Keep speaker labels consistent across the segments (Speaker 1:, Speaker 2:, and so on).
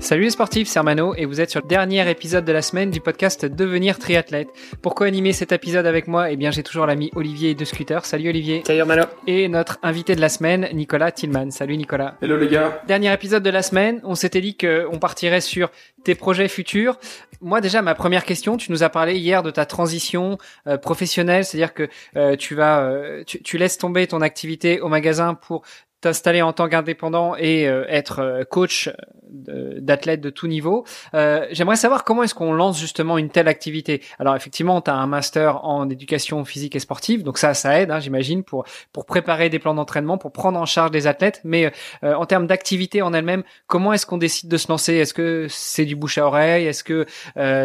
Speaker 1: Salut les sportifs, c'est Armano et vous êtes sur le dernier épisode de la semaine du podcast Devenir triathlète. Pourquoi animer cet épisode avec moi Eh bien, j'ai toujours l'ami Olivier de Scooter. Salut Olivier.
Speaker 2: Salut Armano.
Speaker 1: Et notre invité de la semaine, Nicolas Tillman. Salut Nicolas.
Speaker 3: Hello les gars.
Speaker 1: Dernier épisode de la semaine, on s'était dit qu'on partirait sur tes projets futurs. Moi déjà, ma première question, tu nous as parlé hier de ta transition euh, professionnelle, c'est-à-dire que euh, tu vas, euh, tu, tu laisses tomber ton activité au magasin pour t'installer en tant qu'indépendant et euh, être euh, coach d'athlètes de tout niveau. Euh, J'aimerais savoir comment est-ce qu'on lance justement une telle activité. Alors effectivement, tu as un master en éducation physique et sportive, donc ça, ça aide, hein, j'imagine, pour pour préparer des plans d'entraînement, pour prendre en charge des athlètes. Mais euh, en termes d'activité en elle-même, comment est-ce qu'on décide de se lancer? Est-ce que c'est du bouche à oreille? Est-ce que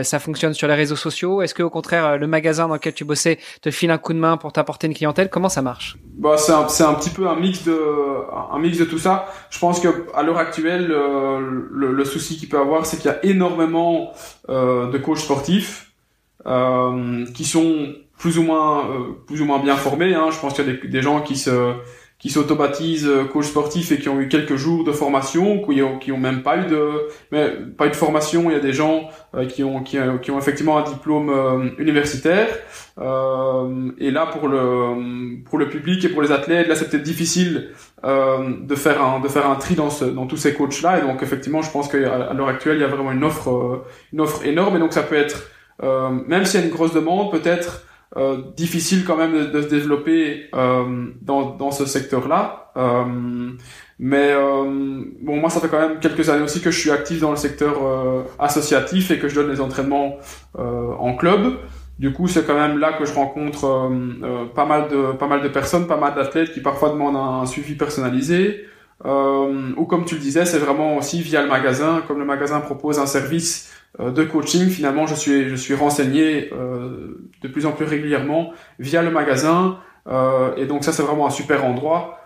Speaker 1: ça fonctionne sur les réseaux sociaux? Est-ce que au contraire, le magasin dans lequel tu bossais te file un coup de main pour t'apporter une clientèle? Comment ça marche?
Speaker 3: Bah, c'est un, un petit peu un mix de un mix de tout ça. Je pense que à l'heure actuelle, euh, le, le, souci qu'il peut avoir, c'est qu'il y a énormément euh, de coachs sportifs euh, qui sont plus ou moins plus ou moins bien formés. Hein. Je pense qu'il y a des gens qui se qui s'autobatisent euh, coach sportif et qui ont eu quelques jours de formation, qui ont, qui ont même pas eu de, mais pas eu de formation. Il y a des gens euh, qui ont, qui, qui, ont effectivement un diplôme euh, universitaire. et là, pour le, pour le public et pour les athlètes, là, c'est peut-être difficile de faire un, de faire un tri dans, ce, dans tous ces coachs-là. Et donc, effectivement, je pense qu'à l'heure actuelle, il y a vraiment une offre, une offre énorme. Et donc, ça peut être, même s'il y a une grosse demande, peut-être euh, difficile quand même de, de se développer euh, dans, dans ce secteur-là. Euh, mais euh, bon, moi, ça fait quand même quelques années aussi que je suis actif dans le secteur euh, associatif et que je donne des entraînements en club. Du coup, c'est quand même là que je rencontre pas mal de pas mal de personnes, pas mal d'athlètes qui parfois demandent un, suivi personnalisé. ou comme tu le disais, c'est vraiment aussi via le magasin, comme le magasin propose un service de coaching, finalement, je suis, je suis renseigné euh, de plus en plus régulièrement via le magasin. Euh, et donc ça, c'est vraiment un super endroit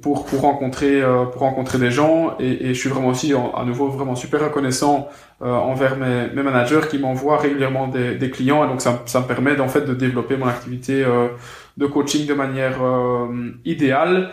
Speaker 3: pour, pour, rencontrer, pour rencontrer des gens. Et, et je suis vraiment aussi, à nouveau, vraiment super reconnaissant envers mes, mes, managers qui m'envoient régulièrement des, des, clients. Et donc ça, ça me permet en fait de développer mon activité de coaching de manière idéale.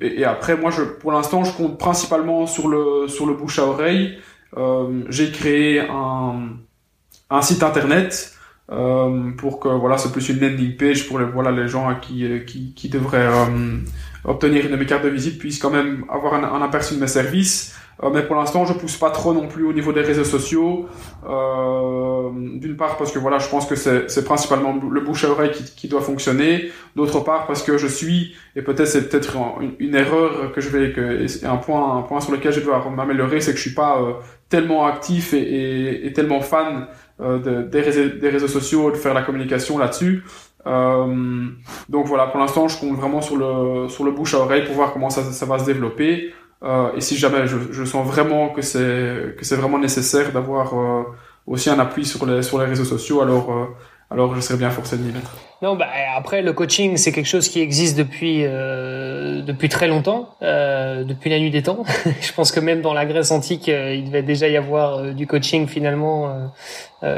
Speaker 3: Et, et, après, moi, je, pour l'instant, je compte principalement sur le, sur le bouche à oreille. Euh, j'ai créé un, site internet euh, pour que voilà c'est plus une landing page pour les voilà les gens qui qui, qui devraient euh, obtenir une cartes de visite puissent quand même avoir un aperçu de mes services euh, mais pour l'instant, je pousse pas trop non plus au niveau des réseaux sociaux. Euh, D'une part parce que voilà, je pense que c'est principalement le bouche à oreille qui, qui doit fonctionner. D'autre part parce que je suis et peut-être c'est peut-être une, erreur que je vais que un point un point sur lequel je dois m'améliorer, c'est que je suis pas euh, tellement actif et, et, et tellement fan euh, de, des, réseaux, des réseaux sociaux de faire la communication là-dessus. Euh, donc voilà, pour l'instant, je compte vraiment sur le sur le bouche à oreille pour voir comment ça, ça va se développer. Euh, et si jamais je, je sens vraiment que c'est que c'est vraiment nécessaire d'avoir euh, aussi un appui sur les sur les réseaux sociaux, alors euh, alors je serais bien forcé de m'y mettre.
Speaker 2: Non, bah après le coaching c'est quelque chose qui existe depuis euh, depuis très longtemps, euh, depuis la nuit des temps. je pense que même dans la Grèce antique, il devait déjà y avoir du coaching finalement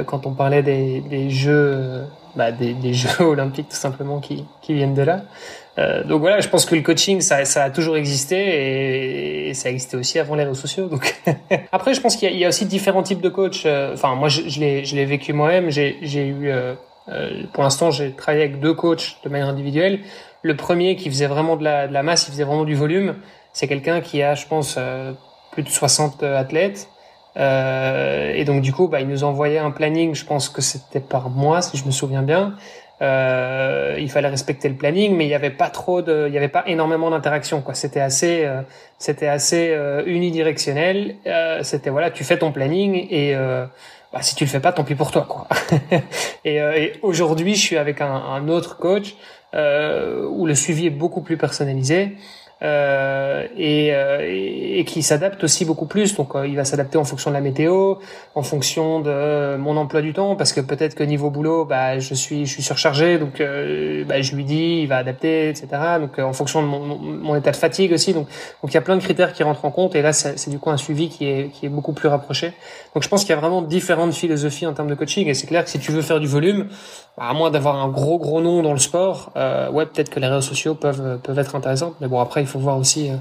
Speaker 2: quand on parlait des, des jeux bah, des, des, jeux olympiques tout simplement qui qui viennent de là. Euh, donc voilà, je pense que le coaching, ça, a toujours existé et, ça existait aussi avant les réseaux sociaux. Donc après, je pense qu'il y, a aussi différents types de coachs. Euh, enfin, moi, je, je l'ai vécu moi-même. J'ai eu, euh, pour l'instant, j'ai travaillé avec deux coachs de manière individuelle. Le premier qui faisait vraiment de la, de la masse, il faisait vraiment du volume. C'est quelqu'un qui a, je pense, plus de 60 athlètes. et donc du coup, bah, il nous envoyait un planning. Je pense que c'était par mois, si je me souviens bien. Euh, il fallait respecter le planning, mais il n'y avait pas trop de, il y avait pas énormément d'interaction. Quoi, c'était assez, euh, c'était assez euh, unidirectionnel. Euh, c'était voilà, tu fais ton planning et bah, si tu le fais pas, tant pis pour toi. Quoi. et, et aujourd'hui, je suis avec un, un autre coach où le suivi est beaucoup plus personnalisé. Euh, et, euh, et, qui s'adapte aussi beaucoup plus. Donc euh, il va s'adapter en fonction de la météo, en fonction de mon emploi du temps, parce que peut-être que niveau boulot, bah, je suis je suis surchargé, donc bah, je lui dis, il va adapter, etc. Donc en fonction de mon, mon, état de fatigue aussi. Donc donc il y a plein de critères qui rentrent en compte, et là c'est du coup un suivi qui est qui est beaucoup plus rapproché. Donc je pense qu'il y a vraiment différentes philosophies en termes de coaching, et c'est clair que si tu veux faire du volume, bah, à moins d'avoir un gros gros nom dans le sport, euh, ouais peut-être que les réseaux sociaux peuvent peuvent être intéressants, mais bon après il faut voir aussi euh,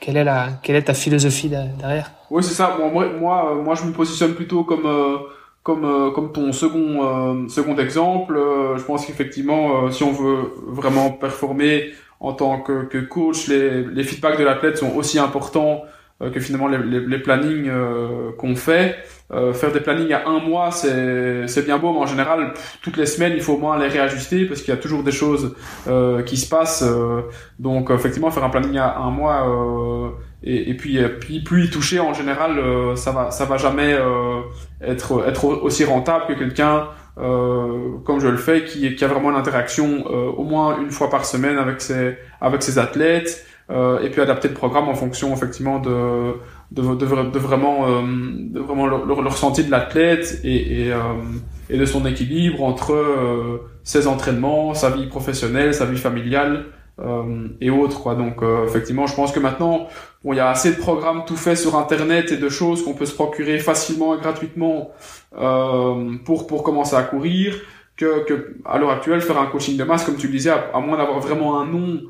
Speaker 2: quelle est la quelle est ta philosophie derrière.
Speaker 3: Oui, c'est ça. moi, moi, moi, je me positionne plutôt comme euh, comme euh, comme ton second second exemple. je pense qu'effectivement, si on veut vraiment performer en tant que, que coach, les, les feedbacks de l'athlète sont aussi importants que finalement les, les plannings qu'on fait. Euh, faire des plannings à un mois, c'est bien beau, mais en général, toutes les semaines, il faut au moins les réajuster parce qu'il y a toujours des choses euh, qui se passent. Euh, donc, effectivement, faire un planning à un mois euh, et, et, puis puis plus y toucher, en général, ça va ça va jamais être être aussi rentable que quelqu'un comme je le fais, qui, qui a vraiment une interaction au moins une fois par semaine avec ses avec ses athlètes. Et puis adapter le programme en fonction effectivement de de, de, de vraiment, euh, de vraiment le, le, ressenti de l'athlète et, et, euh, et, de son équilibre entre euh, ses entraînements, sa vie professionnelle, sa vie familiale et autres. Quoi. Donc effectivement, je pense que maintenant, bon, il y a assez de programmes tout faits sur Internet et de choses qu'on peut se procurer facilement et gratuitement pour, pour commencer à courir que, que à l'heure actuelle faire un coaching de masse comme tu le disais à, moins d'avoir vraiment un nom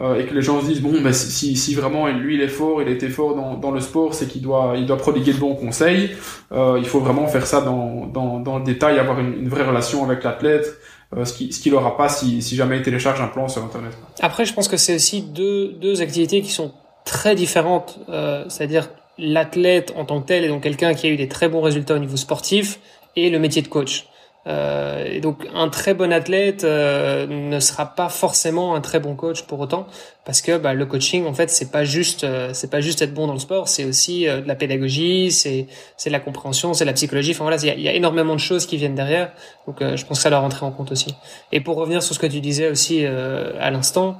Speaker 3: euh, et que les gens se disent bon ben si, si vraiment lui il est fort il était fort dans, dans le sport c'est qu'il doit il doit prodiguer de bons conseils euh, il faut vraiment faire ça dans, dans, dans le détail avoir une, une vraie relation avec l'athlète euh, ce qui ce qu'il aura pas si, si jamais il télécharge un plan sur internet.
Speaker 2: Après je pense que c'est aussi deux deux activités qui sont très différentes euh, c'est-à-dire l'athlète en tant que tel et donc quelqu'un qui a eu des très bons résultats au niveau sportif et le métier de coach euh, et donc un très bon athlète euh, ne sera pas forcément un très bon coach pour autant, parce que bah, le coaching en fait c'est pas juste euh, c'est pas juste être bon dans le sport, c'est aussi de la pédagogie, c'est c'est la compréhension, c'est la psychologie. Enfin voilà, il y, a, énormément de choses qui viennent derrière. Donc je pense que ça doit rentrer en compte aussi. Et pour revenir sur ce que tu disais aussi à l'instant.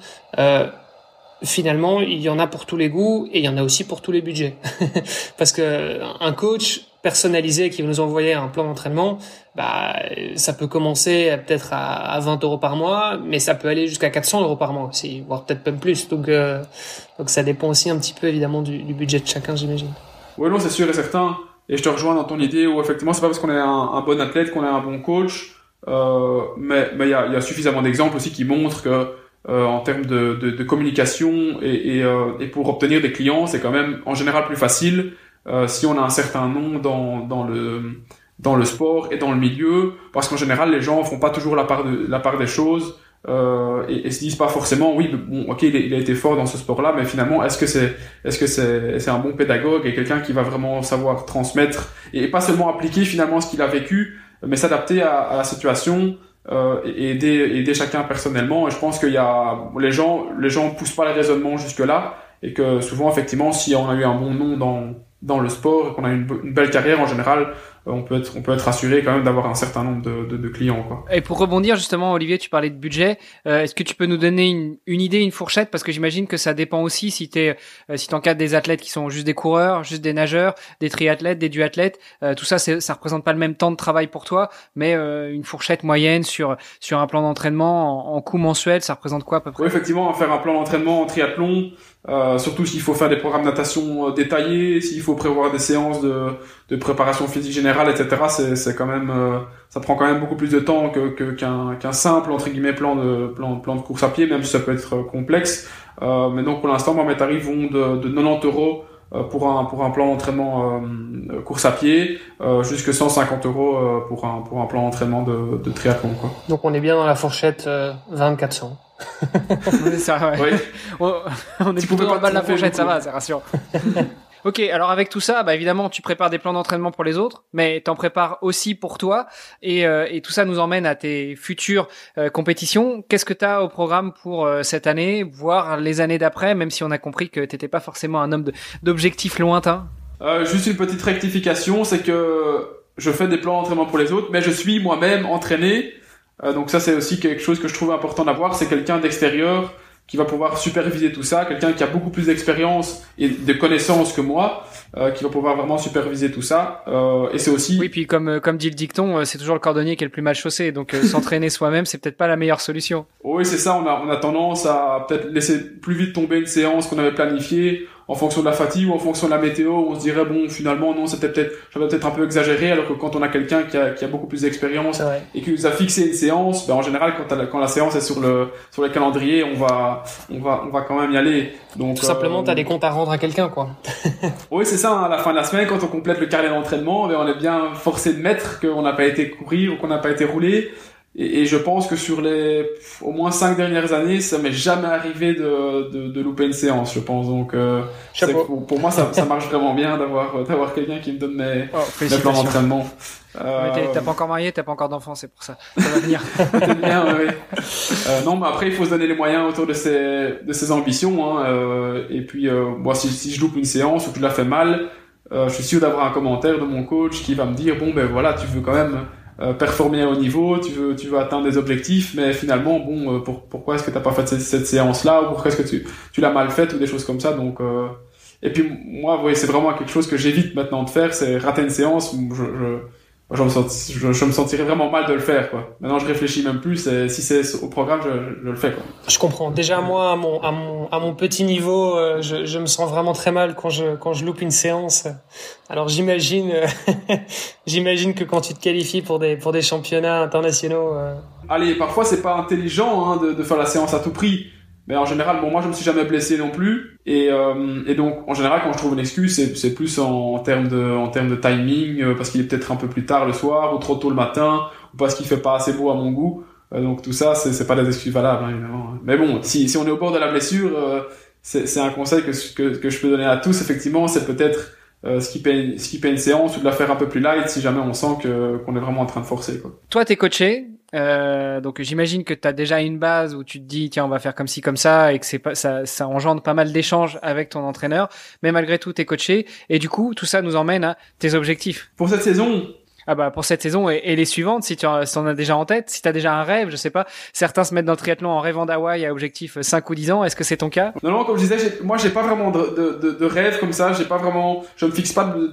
Speaker 2: Finalement, il y en a pour tous les goûts et il y en a aussi pour tous les budgets. Parce que un coach, personnalisé qui va nous envoyer un plan d'entraînement, bah, ça peut commencer peut-être à, 20 euros par mois, mais ça peut aller jusqu'à 400 euros par mois aussi, voire peut-être même plus. Donc, euh, donc ça dépend aussi un petit peu évidemment du, budget de chacun, j'imagine.
Speaker 3: Oui, non, c'est sûr et certain. Et je te rejoins dans ton idée où effectivement, c'est pas parce qu'on est un, bon athlète qu'on est un bon coach, euh, mais il y a, suffisamment d'exemples aussi qui montrent que euh, en termes de, de, de communication et, et, euh, et pour obtenir des clients, c'est quand même en général plus facile euh, si on a un certain nom dans, dans le dans le sport et dans le milieu, parce qu'en général les gens font pas toujours la part de la part des choses euh, et, et, se disent pas forcément oui bon ok il, il a été fort dans ce sport là mais finalement est-ce que c'est est-ce que c'est c'est un bon pédagogue et quelqu'un qui va vraiment savoir transmettre et pas seulement appliquer finalement ce qu'il a vécu mais s'adapter à, à, la situation euh, et aider aider chacun personnellement. Et je pense qu'il y a les gens les gens poussent pas le raisonnement jusque là et que souvent effectivement si on a eu un bon nom dans dans le sport qu'on a une, une, belle carrière en général, on peut être on peut être rassuré quand même d'avoir un certain nombre de, de, de, clients quoi.
Speaker 1: Et pour rebondir justement Olivier, tu parlais de budget, euh, est-ce que tu peux nous donner une, une idée, une fourchette? Parce que j'imagine que ça dépend aussi si tu euh, si t'encadres des athlètes qui sont juste des coureurs, juste des nageurs, des triathlètes, des duathlètes, euh, tout ça ça représente pas le même temps de travail pour toi, mais une fourchette moyenne sur sur un plan d'entraînement en, en coût mensuel, ça représente quoi à peu près?
Speaker 3: Oui, effectivement, faire un plan d'entraînement en triathlon euh, surtout s'il faut faire des programmes de natation euh, détaillés, s'il faut prévoir des séances de, de préparation physique générale, etc. C'est, quand même, euh, ça prend quand même beaucoup plus de temps que, qu'un, simple entre guillemets plan de plan, plan de course à pied, même si ça peut être complexe. mais donc pour l'instant, mes tarifs vont de, de 90 euros pour un pour un plan d'entraînement course à pied euh, jusqu'à 150 euros pour un pour un plan d'entraînement de, de triathlon quoi.
Speaker 2: Donc on est bien dans la fourchette 2400
Speaker 1: ça, ouais. on, on, est plutôt dans le bas de la fourchette, ça va, c'est rassurant. ok, alors avec tout ça, bah évidemment, tu prépares des plans d'entraînement pour les autres, mais t'en prépares aussi pour toi, et, euh, et, tout ça nous emmène à tes futures euh, compétitions. Qu'est-ce que tu as au programme pour euh, cette année, voire les années d'après, même si on a compris que t'étais pas forcément un homme d'objectifs lointains?
Speaker 3: Juste une petite rectification, c'est que je fais des plans d'entraînement pour les autres, mais je suis moi-même entraîné. Euh, donc ça c'est aussi quelque chose que je trouve important d'avoir, c'est quelqu'un d'extérieur qui va pouvoir superviser tout ça, quelqu'un qui a beaucoup plus d'expérience et de connaissances que moi, euh, qui va pouvoir vraiment superviser tout ça. Euh, et c'est aussi.
Speaker 1: Oui, puis comme euh, comme dit le dicton, euh, c'est toujours le cordonnier qui est le plus mal chaussé. Donc s'entraîner soi-même, c'est peut-être pas la meilleure solution.
Speaker 3: Oui, c'est ça. On a on a tendance à peut-être laisser plus vite tomber une séance qu'on avait planifiée en fonction de la fatigue ou en fonction de la météo, on se dirait bon finalement non c'était peut-être j'avais peut-être un peu exagéré alors que quand on a quelqu'un qui a, qui a beaucoup plus d'expérience et qui nous a fixé une séance, ben en général quand, la, quand la séance est sur le sur le calendrier, on va on va on va quand même y aller.
Speaker 2: Donc tout simplement euh, tu as des comptes à rendre à quelqu'un quoi.
Speaker 3: oui c'est ça. Hein, à la fin de la semaine quand on complète le carnet d'entraînement, ben on est bien forcé de mettre qu'on n'a pas été courir ou qu'on n'a pas été rouler et, et, je pense que sur les au moins cinq dernières années, ça m'est jamais arrivé de, de, de, louper une séance, je pense. Donc, euh, pour, pour, moi, ça, ça, marche vraiment bien d'avoir d'avoir quelqu'un qui me donne mes, oh, mes plans d'entraînement.
Speaker 1: Euh, t'as pas encore marié, t'as pas encore d'enfant, c'est pour ça. Ça va venir.
Speaker 3: bien, oui. euh, non, mais après, il faut se donner les moyens autour de ses de ses ambitions. Hein, euh, et puis, euh, moi, si, si je loupe une séance ou que je la fais mal, euh, je suis sûr d'avoir un commentaire de mon coach qui va me dire bon ben voilà, tu veux quand même euh, performer à haut niveau, tu veux, tu veux atteindre des objectifs, mais finalement, bon, euh, pour, pourquoi est-ce que t'as pas fait cette, séance-là, ou pourquoi est-ce que tu, tu l'as mal faite, ou des choses comme ça. Donc, euh... et puis moi, voyez, c'est vraiment quelque chose que j'évite maintenant de faire, c'est rater une séance. Je, je, je me, sens, je, me sentirais vraiment mal de le faire quoi. Maintenant je réfléchis même plus et si c'est au programme je, je, le fais quoi.
Speaker 2: Je comprends. Déjà moi à mon à mon à mon petit niveau euh, je, me sens vraiment très mal quand je quand je loupe une séance. Alors j'imagine j'imagine que quand tu te qualifies pour des pour des championnats internationaux euh...
Speaker 3: Allez, parfois c'est pas intelligent hein, de, de faire la séance à tout prix. Mais en général, bon, moi, je me suis jamais blessé non plus. Et, euh, et donc, en général, quand je trouve une excuse, c'est, c'est plus en, en, termes de, en termes de timing, euh, parce qu'il est peut-être un peu plus tard le soir, ou trop tôt le matin, ou parce qu'il fait pas assez beau à mon goût. Euh, donc, tout ça, c'est, c'est pas des excuses valables, hein, évidemment. Mais bon, si, si on est au bord de la blessure, euh, c'est, c'est un conseil que, que, que je peux donner à tous, effectivement, c'est peut-être euh, skipper, skipper une séance ou de la faire un peu plus light si jamais on sent que, qu'on est vraiment en train de forcer. Quoi.
Speaker 1: Toi, t'es coaché, euh, donc j'imagine que tu as déjà une base où tu te dis tiens on va faire comme ci comme ça et que c'est pas ça, ça engendre pas mal d'échanges avec ton entraîneur. Mais malgré tout t'es coaché. Et du coup tout ça nous emmène à tes objectifs.
Speaker 3: Pour cette saison.
Speaker 1: Ah bah pour cette saison et, et les suivantes si tu en, si en as déjà en tête si tu as déjà un rêve je sais pas. Certains se mettent dans le triathlon en rêvant d'Hawaï à objectif 5 ou 10 ans. Est-ce que c'est ton cas?
Speaker 3: Non non comme je disais moi j'ai pas vraiment de, de, de, de, rêve comme ça. J'ai pas vraiment je me fixe pas de,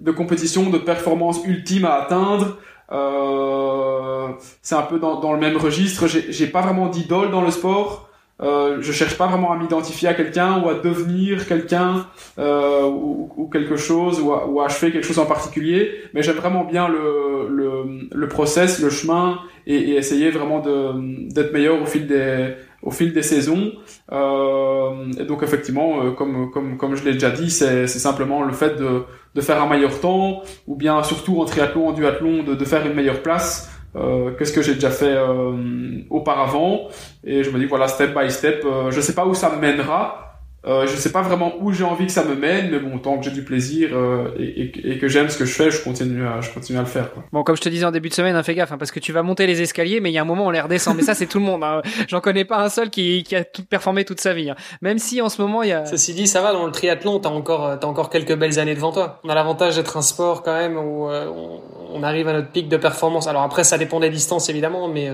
Speaker 3: de, compétition de performance ultime à atteindre c'est un peu dans, dans, le même registre. J'ai pas vraiment d'idole dans le sport. Euh, je cherche pas vraiment à m'identifier à quelqu'un ou à devenir quelqu'un euh, ou, ou, quelque chose ou à, ou à achever quelque chose en particulier. Mais j'aime vraiment bien le, le, le process, le chemin et, et essayer vraiment d'être meilleur au fil des au fil des saisons. Euh, et donc effectivement, euh, comme comme comme je l'ai déjà dit, c'est simplement le fait de de faire un meilleur temps ou bien surtout en triathlon, en duathlon, de faire une meilleure place. Euh, qu'est-ce que j'ai déjà fait euh, auparavant? Et je me dis voilà step by step euh, je sais pas où ça mènera euh, je sais pas vraiment où j'ai envie que ça me mène, mais bon, tant que j'ai du plaisir euh, et, et, et, que j'aime ce que je fais, je continue à, je continue à le faire. Quoi.
Speaker 1: Bon, comme je te disais en début de semaine, hein, fais gaffe, hein, parce que tu vas monter les escaliers, mais il y a un moment on les redescend. mais ça, c'est tout le monde. Hein. J'en connais pas un seul qui, qui a tout performé toute sa vie. Hein. Même si en ce moment il y a.
Speaker 2: Ceci dit, ça va dans le triathlon, t'as encore, t'as encore quelques belles années devant toi. On a l'avantage d'être un sport quand même où euh, on, on, arrive à notre pic de performance. Alors après, ça dépend des distances évidemment, mais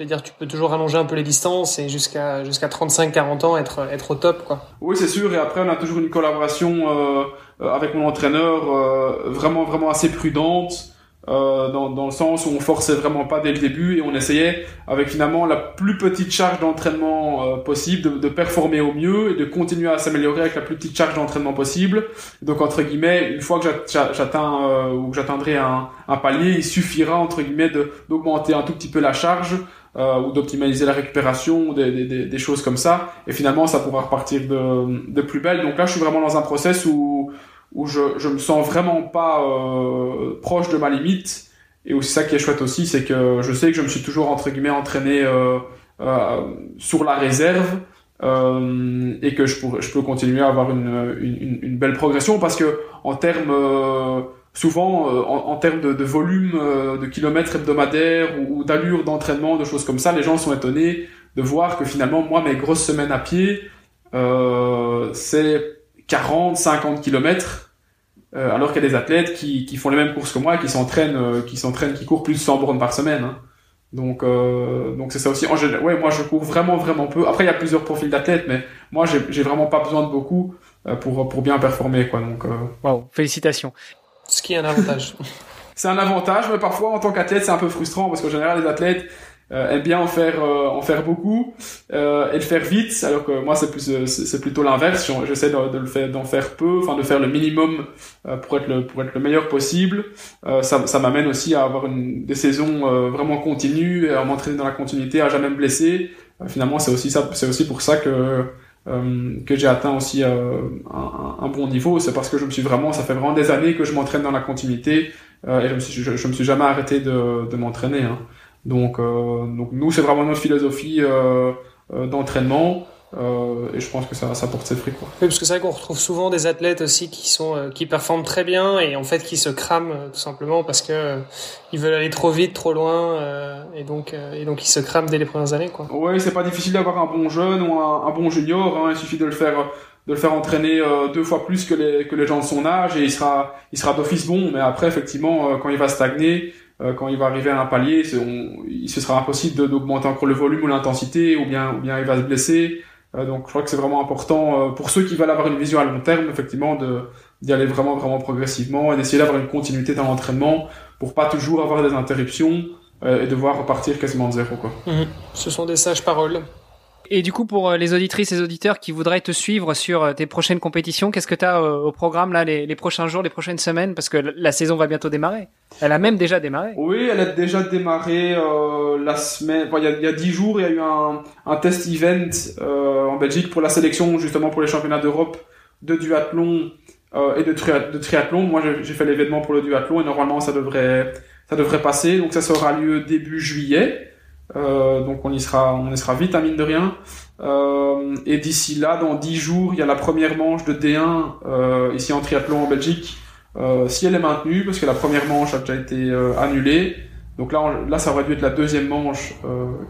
Speaker 2: euh, je veux dire, tu peux toujours allonger un peu les distances et jusqu'à jusqu'à 35-40 ans être être au top, quoi.
Speaker 3: Oui, c'est sûr. Et après, on a toujours une collaboration euh, avec mon entraîneur euh, vraiment vraiment assez prudente. Euh, dans, dans le sens où on forçait vraiment pas dès le début et on essayait avec finalement la plus petite charge d'entraînement euh, possible de, de, performer au mieux et de continuer à s'améliorer avec la plus petite charge d'entraînement possible. Donc entre guillemets, une fois que j'atteins euh, ou que j'atteindrai un, un, palier, il suffira entre guillemets d'augmenter un tout petit peu la charge euh, ou d'optimiser la récupération, des, des, des, choses comme ça. Et finalement, ça pourra repartir de, de plus belle. Donc là, je suis vraiment dans un process où où je je me sens vraiment pas euh, proche de ma limite. Et aussi ça qui est chouette aussi, c'est que je sais que je me suis toujours entre guillemets entraîné euh, euh, sur la réserve. Euh, et que je, pourrais, je peux continuer à avoir une, une, une belle progression parce que en termes euh, souvent euh, en, termes de, volume euh, de kilomètres hebdomadaires ou, ou d'allure d'entraînement, de choses comme ça, les gens sont étonnés de voir que finalement, moi, mes grosses semaines à pied, euh, c'est 40, 50 kilomètres, alors qu'il y a des athlètes qui, qui, font les mêmes courses que moi, qui s'entraînent, qui s'entraînent, qui courent plus de 100 bornes par semaine. Hein. Donc, donc c'est ça aussi. En général, ouais, moi je cours vraiment vraiment peu. Après, il y a plusieurs profils d'athlètes, mais moi j'ai, j'ai vraiment pas besoin de beaucoup pour pour bien performer, quoi. Donc,
Speaker 1: wow, félicitations.
Speaker 2: Ce qui est un avantage.
Speaker 3: c'est un avantage, mais parfois en tant qu'athlète c'est un peu frustrant parce qu'en général les athlètes euh, aime bien en faire euh, en faire beaucoup euh, et le faire vite alors que moi c'est plus c'est plutôt l'inverse j'essaie de, de, le faire d'en faire peu enfin de faire le minimum pour être le pour être le meilleur possible ça, ça m'amène aussi à avoir des saisons vraiment continues à m'entraîner dans la continuité à jamais me blesser finalement c'est aussi ça c'est aussi pour ça que que j'ai atteint aussi un, un, bon niveau c'est parce que je me suis vraiment ça fait vraiment des années que je m'entraîne dans la continuité et je me suis je, me suis jamais arrêté de, de m'entraîner hein. Donc, euh, donc nous, c'est vraiment notre philosophie euh, euh, d'entraînement. Euh, et je pense que ça, ça porte ses fruits. Quoi.
Speaker 2: Oui, parce que c'est vrai qu'on retrouve souvent des athlètes aussi qui sont euh, qui performent très bien et en fait qui se crament tout simplement parce que ils veulent aller trop vite, trop loin et donc et donc ils se crament dès les premières années. Quoi.
Speaker 3: Oui, c'est pas difficile d'avoir un bon jeune ou un, un bon junior. Hein, il suffit de le faire de le faire entraîner deux fois plus que les que les gens de son âge et il sera il sera d'office bon. Mais après, effectivement, quand il va stagner euh, quand il va arriver à un palier, on, il se sera impossible d'augmenter encore le volume ou l'intensité, ou bien, ou bien il va se blesser. Euh, donc je crois que c'est vraiment important euh, pour ceux qui veulent avoir une vision à long terme, effectivement, d'y aller vraiment vraiment progressivement et d'essayer d'avoir une continuité dans l'entraînement pour pas toujours avoir des interruptions et devoir repartir quasiment de zéro. Quoi.
Speaker 2: Mmh. Ce sont des sages paroles.
Speaker 1: Et du coup, pour euh, les auditrices et auditeurs qui voudraient te suivre sur euh, tes prochaines compétitions, qu'est-ce que tu as euh, au programme là les, prochains jours, les prochaines semaines? Parce que la saison va bientôt démarrer. Elle a même déjà démarré.
Speaker 3: Oui, elle a déjà démarré euh, la semaine. il, y a, il jours, il y a eu un, test event euh, en Belgique pour la sélection justement pour les championnats d'Europe de duathlon euh, et de, de triathlon. Moi, j'ai fait l'événement pour le duathlon et normalement ça devrait ça devrait passer. Donc ça sera lieu début juillet. Euh, donc on y sera, on y sera vite, à mine de rien. Euh, et d'ici là, dans 10 jours, il y a la première manche de D1 euh, ici en triathlon en Belgique. Euh, si elle est maintenue, parce que la première manche a déjà été euh, annulée. Donc là, là, ça aurait dû être la deuxième manche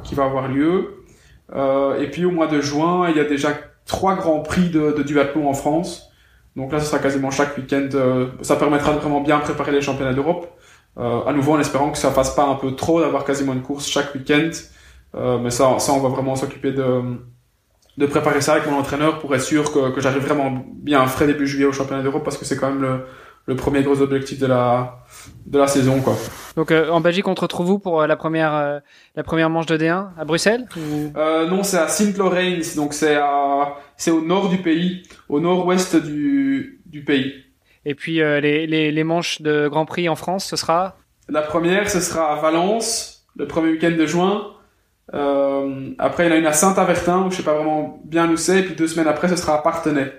Speaker 3: qui va avoir lieu. et puis au mois de juin, il y a déjà trois grands prix de, de duathlon en France. Donc là, ce sera quasiment chaque week-end. ça permettra de vraiment bien préparer les championnats d'Europe. Euh, à nouveau en espérant que ça fasse pas un peu trop d'avoir quasiment une course chaque week-end. Euh, mais ça, ça, on va vraiment s'occuper de, de préparer ça avec mon entraîneur pour être sûr que, que j'arrive vraiment bien frais début juillet au championnat d'Europe parce que c'est quand même le, le premier gros objectif de la de la saison quoi.
Speaker 1: Donc euh, en Belgique on te retrouve où pour euh, la première euh, la première manche de D1 à Bruxelles
Speaker 3: ou... euh, Non c'est à Sint Lorraine donc c'est à c'est au nord du pays au nord-ouest du du pays.
Speaker 1: Et puis euh, les, les, les, manches de Grand Prix en France, ce sera
Speaker 3: La première, ce sera à Valence, le premier week-end de juin. Euh, après, il y en a une à Saint-Avertin, où je sais pas vraiment bien où c'est. Et puis deux semaines après, ce sera à Partenay.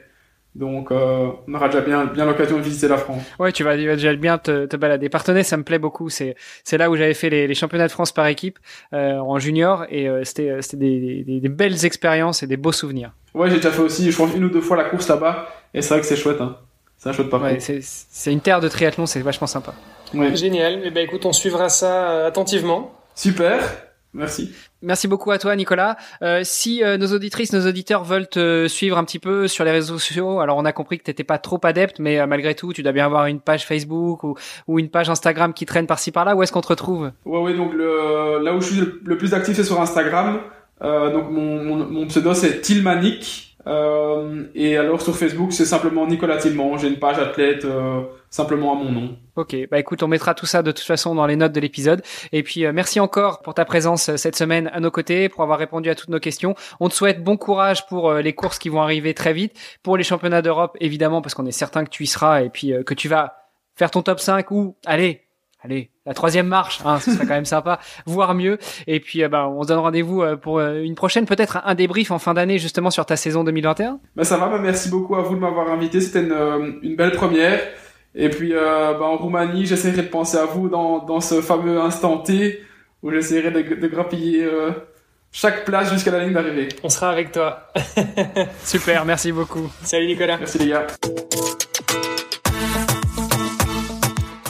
Speaker 3: Donc, euh, on aura déjà bien, bien l'occasion de visiter la France.
Speaker 1: Ouais, tu vas, tu vas déjà bien te, te balader. Partenay, ça me plaît beaucoup. C'est, c'est là où j'avais fait les, les, championnats de France par équipe euh, en junior, et euh, c'était, c'était des, des, des, belles expériences et des beaux souvenirs.
Speaker 3: Ouais, j'ai déjà fait aussi, je pense une ou deux fois la course là-bas, et c'est vrai que c'est chouette. Hein. C'est un chouette parcours.
Speaker 1: Ouais, c'est une terre de triathlon, c'est vachement sympa.
Speaker 2: Ouais. Génial. Eh ben écoute, on suivra ça attentivement.
Speaker 3: Super. Merci.
Speaker 1: Merci beaucoup à toi, Nicolas. Euh, si euh, nos auditrices, nos auditeurs veulent te suivre un petit peu sur les réseaux sociaux, alors on a compris que t'étais pas trop adepte, mais euh, malgré tout, tu dois bien avoir une page Facebook ou, ou une page Instagram qui traîne par-ci par-là. Où est-ce qu'on te retrouve?
Speaker 3: Ouais, ouais. Donc le, là où je suis le plus actif, c'est sur Instagram. Euh, donc mon, mon, mon pseudo c'est Tilmanic. Euh, et alors sur Facebook, c'est simplement Nicolas Tillman. J'ai une page athlète euh, simplement à mon nom.
Speaker 1: Ok, bah écoute, on mettra tout ça de toute façon dans les notes de l'épisode. Et puis euh, merci encore pour ta présence euh, cette semaine à nos côtés, pour avoir répondu à toutes nos questions. On te souhaite bon courage pour les courses qui vont arriver très vite, pour les championnats d'Europe évidemment, parce qu'on est certain que tu y seras et puis que tu vas faire ton top 5 ou allez, allez, la troisième marche, hein, ce serait quand même sympa, voire mieux. Et puis, euh, bah, on se donne rendez-vous euh, pour euh, une prochaine, peut-être un débrief en fin d'année justement sur ta saison 2021.
Speaker 3: Bah ça va, bah, merci beaucoup à vous de m'avoir invité, c'était une, une, belle première. Et puis, euh, bah, en Roumanie, j'essaierai de penser à vous dans, dans ce fameux instant T où j'essaierai de, de grappiller chaque place jusqu'à la ligne d'arrivée.
Speaker 2: On sera avec toi.
Speaker 1: Super, merci beaucoup.
Speaker 2: Salut Nicolas.
Speaker 3: Merci les gars